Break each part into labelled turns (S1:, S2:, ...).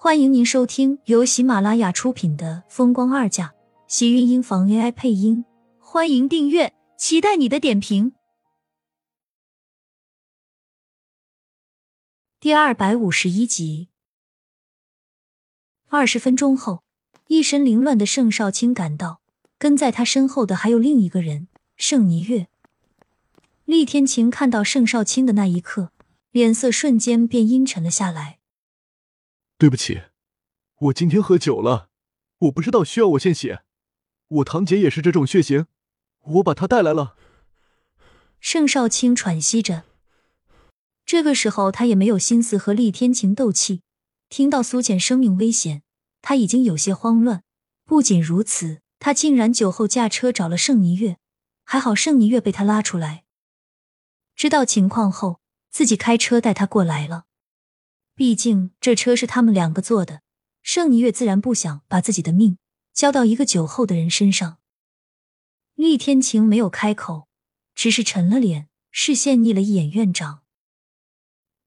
S1: 欢迎您收听由喜马拉雅出品的《风光二嫁》，喜运音房 AI 配音。欢迎订阅，期待你的点评。第二百五十一集。二十分钟后，一身凌乱的盛少卿赶到，跟在他身后的还有另一个人盛霓月。厉天晴看到盛少卿的那一刻，脸色瞬间便阴沉了下来。
S2: 对不起，我今天喝酒了，我不知道需要我献血。我堂姐也是这种血型，我把她带来了。
S1: 盛少卿喘息着，这个时候他也没有心思和厉天晴斗气。听到苏浅生命危险，他已经有些慌乱。不仅如此，他竟然酒后驾车找了盛霓月，还好盛霓月被他拉出来。知道情况后，自己开车带他过来了。毕竟这车是他们两个坐的，盛尼月自然不想把自己的命交到一个酒后的人身上。厉天晴没有开口，只是沉了脸，视线睨了一眼院长。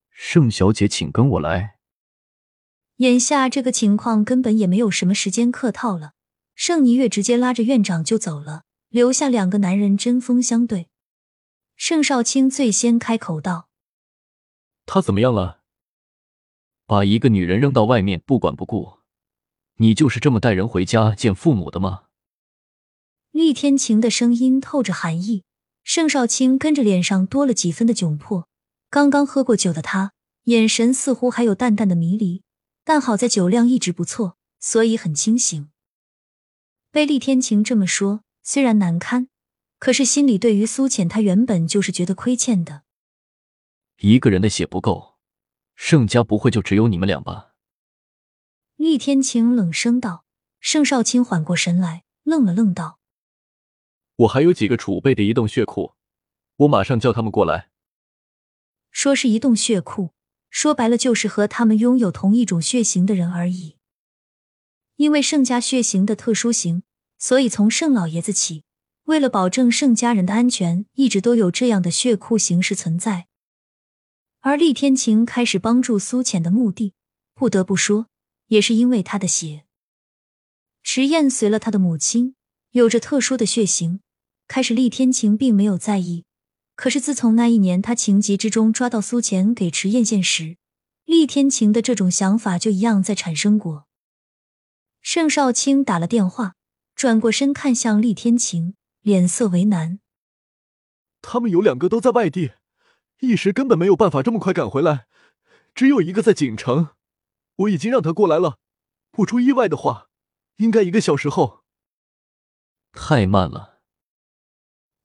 S3: 盛小姐，请跟我来。
S1: 眼下这个情况根本也没有什么时间客套了，盛尼月直接拉着院长就走了，留下两个男人针锋相对。盛少卿最先开口道：“
S3: 他怎么样了？”把一个女人扔到外面不管不顾，你就是这么带人回家见父母的吗？
S1: 厉天晴的声音透着寒意，盛少卿跟着脸上多了几分的窘迫。刚刚喝过酒的他，眼神似乎还有淡淡的迷离，但好在酒量一直不错，所以很清醒。被厉天晴这么说，虽然难堪，可是心里对于苏浅，他原本就是觉得亏欠的。
S3: 一个人的血不够。盛家不会就只有你们俩吧？
S1: 厉天晴冷声道。盛少卿缓过神来，愣了愣，道：“
S2: 我还有几个储备的移动血库，我马上叫他们过来。”
S1: 说是移动血库，说白了就是和他们拥有同一种血型的人而已。因为盛家血型的特殊型，所以从盛老爷子起，为了保证盛家人的安全，一直都有这样的血库形式存在。而厉天晴开始帮助苏浅的目的，不得不说，也是因为他的血。迟燕随了他的母亲，有着特殊的血型。开始，厉天晴并没有在意。可是自从那一年他情急之中抓到苏浅给迟燕献时，厉天晴的这种想法就一样在产生过。盛少卿打了电话，转过身看向厉天晴，脸色为难。
S2: 他们有两个都在外地。一时根本没有办法这么快赶回来，只有一个在锦城，我已经让他过来了。不出意外的话，应该一个小时后。
S3: 太慢了。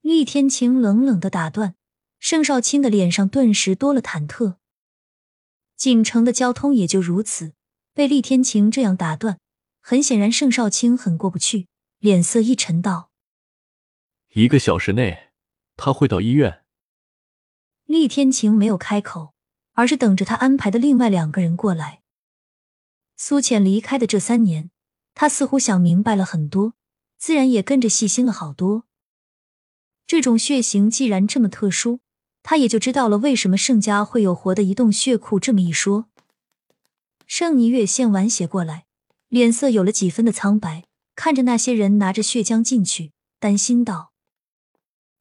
S1: 厉天晴冷冷的打断，盛少卿的脸上顿时多了忐忑。锦城的交通也就如此，被厉天晴这样打断，很显然盛少卿很过不去，脸色一沉道：“
S3: 一个小时内，他会到医院。”
S1: 厉天晴没有开口，而是等着他安排的另外两个人过来。苏浅离开的这三年，他似乎想明白了很多，自然也跟着细心了好多。这种血型既然这么特殊，他也就知道了为什么盛家会有活的移动血库这么一说。盛霓月献完血过来，脸色有了几分的苍白，看着那些人拿着血浆进去，担心道：“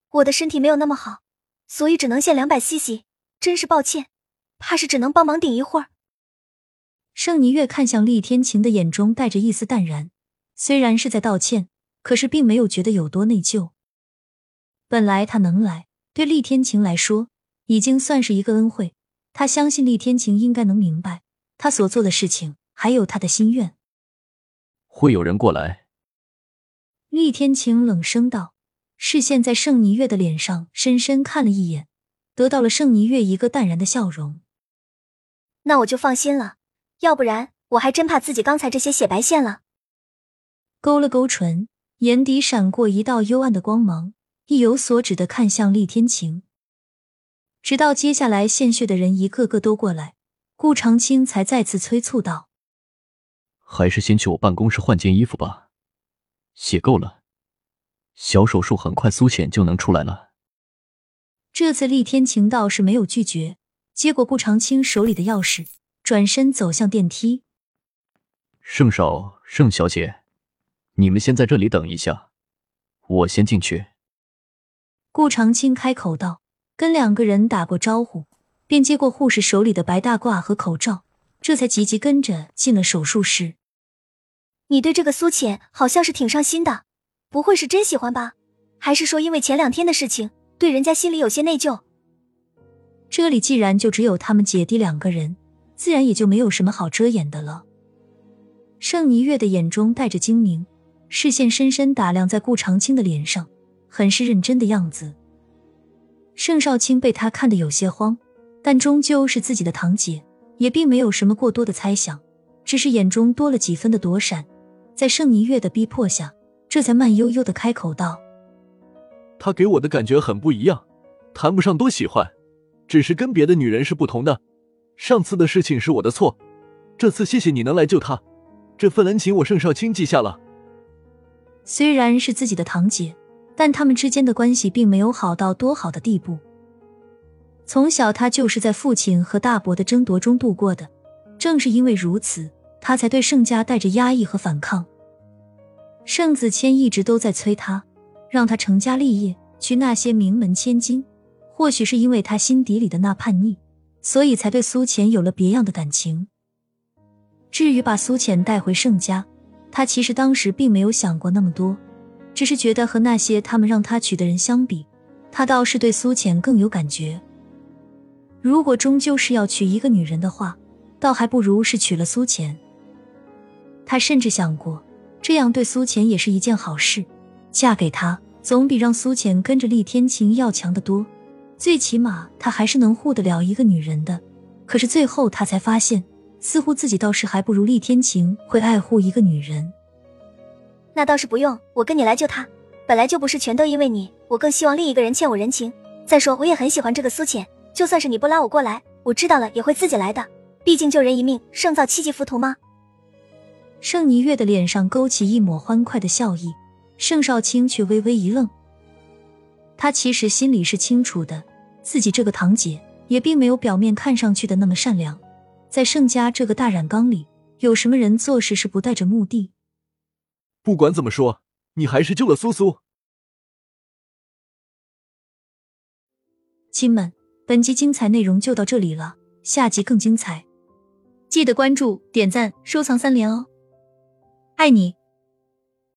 S4: 我的身体没有那么好。”所以只能献两百 cc，真是抱歉，怕是只能帮忙顶一会儿。
S1: 盛霓月看向厉天晴的眼中带着一丝淡然，虽然是在道歉，可是并没有觉得有多内疚。本来他能来，对厉天晴来说已经算是一个恩惠，他相信厉天晴应该能明白他所做的事情，还有他的心愿。
S3: 会有人过来。
S1: 厉天晴冷声道。视线在盛霓月的脸上深深看了一眼，得到了盛霓月一个淡然的笑容。
S4: 那我就放心了，要不然我还真怕自己刚才这些血白献了。
S1: 勾了勾唇，眼底闪过一道幽暗的光芒，意有所指的看向厉天晴。直到接下来献血的人一个个都过来，顾长青才再次催促道：“
S3: 还是先去我办公室换件衣服吧，血够了。”小手术很快，苏浅就能出来了。
S1: 这次厉天晴倒是没有拒绝，接过顾长青手里的钥匙，转身走向电梯。
S3: 盛少、盛小姐，你们先在这里等一下，我先进去。
S1: 顾长青开口道，跟两个人打过招呼，便接过护士手里的白大褂和口罩，这才急急跟着进了手术室。
S4: 你对这个苏浅好像是挺上心的，不会是真喜欢吧？还是说因为前两天的事情，对人家心里有些内疚？
S1: 这里既然就只有他们姐弟两个人，自然也就没有什么好遮掩的了。盛霓月的眼中带着精明，视线深深打量在顾长青的脸上，很是认真的样子。盛少卿被他看得有些慌，但终究是自己的堂姐，也并没有什么过多的猜想，只是眼中多了几分的躲闪。在盛霓月的逼迫下，这才慢悠悠的开口道：“
S2: 他给我的感觉很不一样，谈不上多喜欢。”只是跟别的女人是不同的，上次的事情是我的错，这次谢谢你能来救他，这份恩情我盛少卿记下了。
S1: 虽然是自己的堂姐，但他们之间的关系并没有好到多好的地步。从小他就是在父亲和大伯的争夺中度过的，正是因为如此，他才对盛家带着压抑和反抗。盛子谦一直都在催他，让他成家立业，娶那些名门千金。或许是因为他心底里的那叛逆，所以才对苏浅有了别样的感情。至于把苏浅带回盛家，他其实当时并没有想过那么多，只是觉得和那些他们让他娶的人相比，他倒是对苏浅更有感觉。如果终究是要娶一个女人的话，倒还不如是娶了苏浅。他甚至想过，这样对苏浅也是一件好事，嫁给他总比让苏浅跟着厉天晴要强得多。最起码他还是能护得了一个女人的，可是最后他才发现，似乎自己倒是还不如厉天晴会爱护一个女人。
S4: 那倒是不用，我跟你来救他，本来就不是全都因为你，我更希望另一个人欠我人情。再说我也很喜欢这个苏浅，就算是你不拉我过来，我知道了也会自己来的。毕竟救人一命胜造七级浮屠吗？
S1: 盛霓月的脸上勾起一抹欢快的笑意，盛少卿却微微一愣。他其实心里是清楚的，自己这个堂姐也并没有表面看上去的那么善良。在盛家这个大染缸里，有什么人做事是不带着目的？
S2: 不管怎么说，你还是救了苏苏。
S1: 亲们，本集精彩内容就到这里了，下集更精彩，记得关注、点赞、收藏三连哦！爱你。